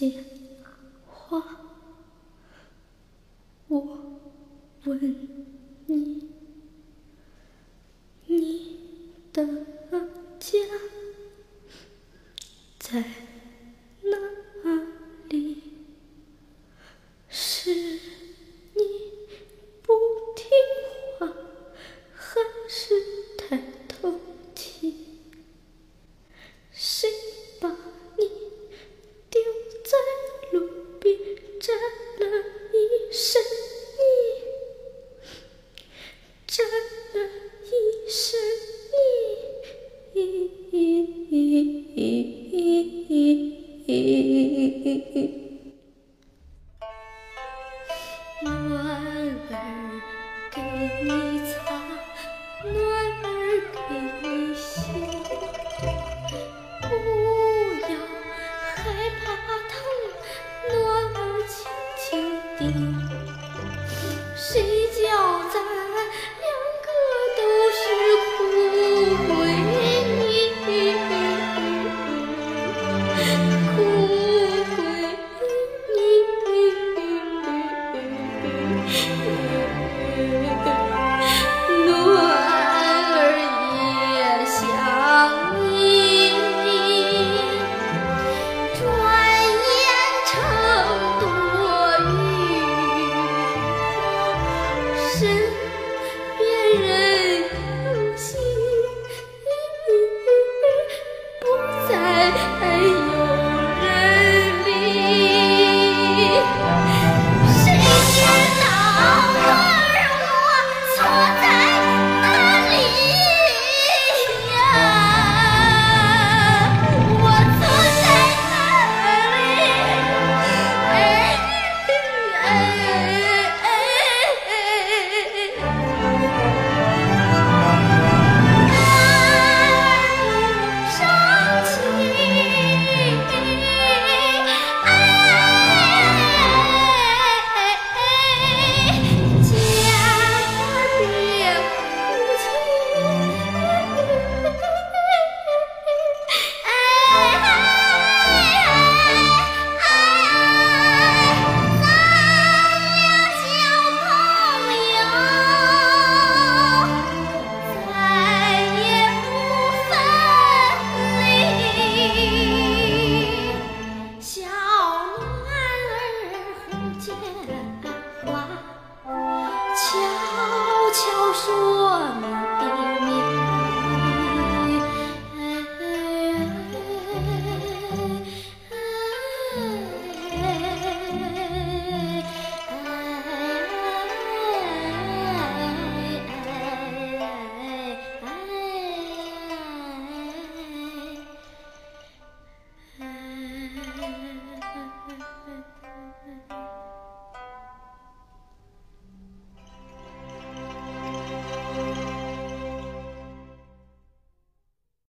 鲜花。我问你，你的家在沾了一身泥。暖儿给你擦，暖儿给你洗，不要害怕疼，暖儿轻轻地。身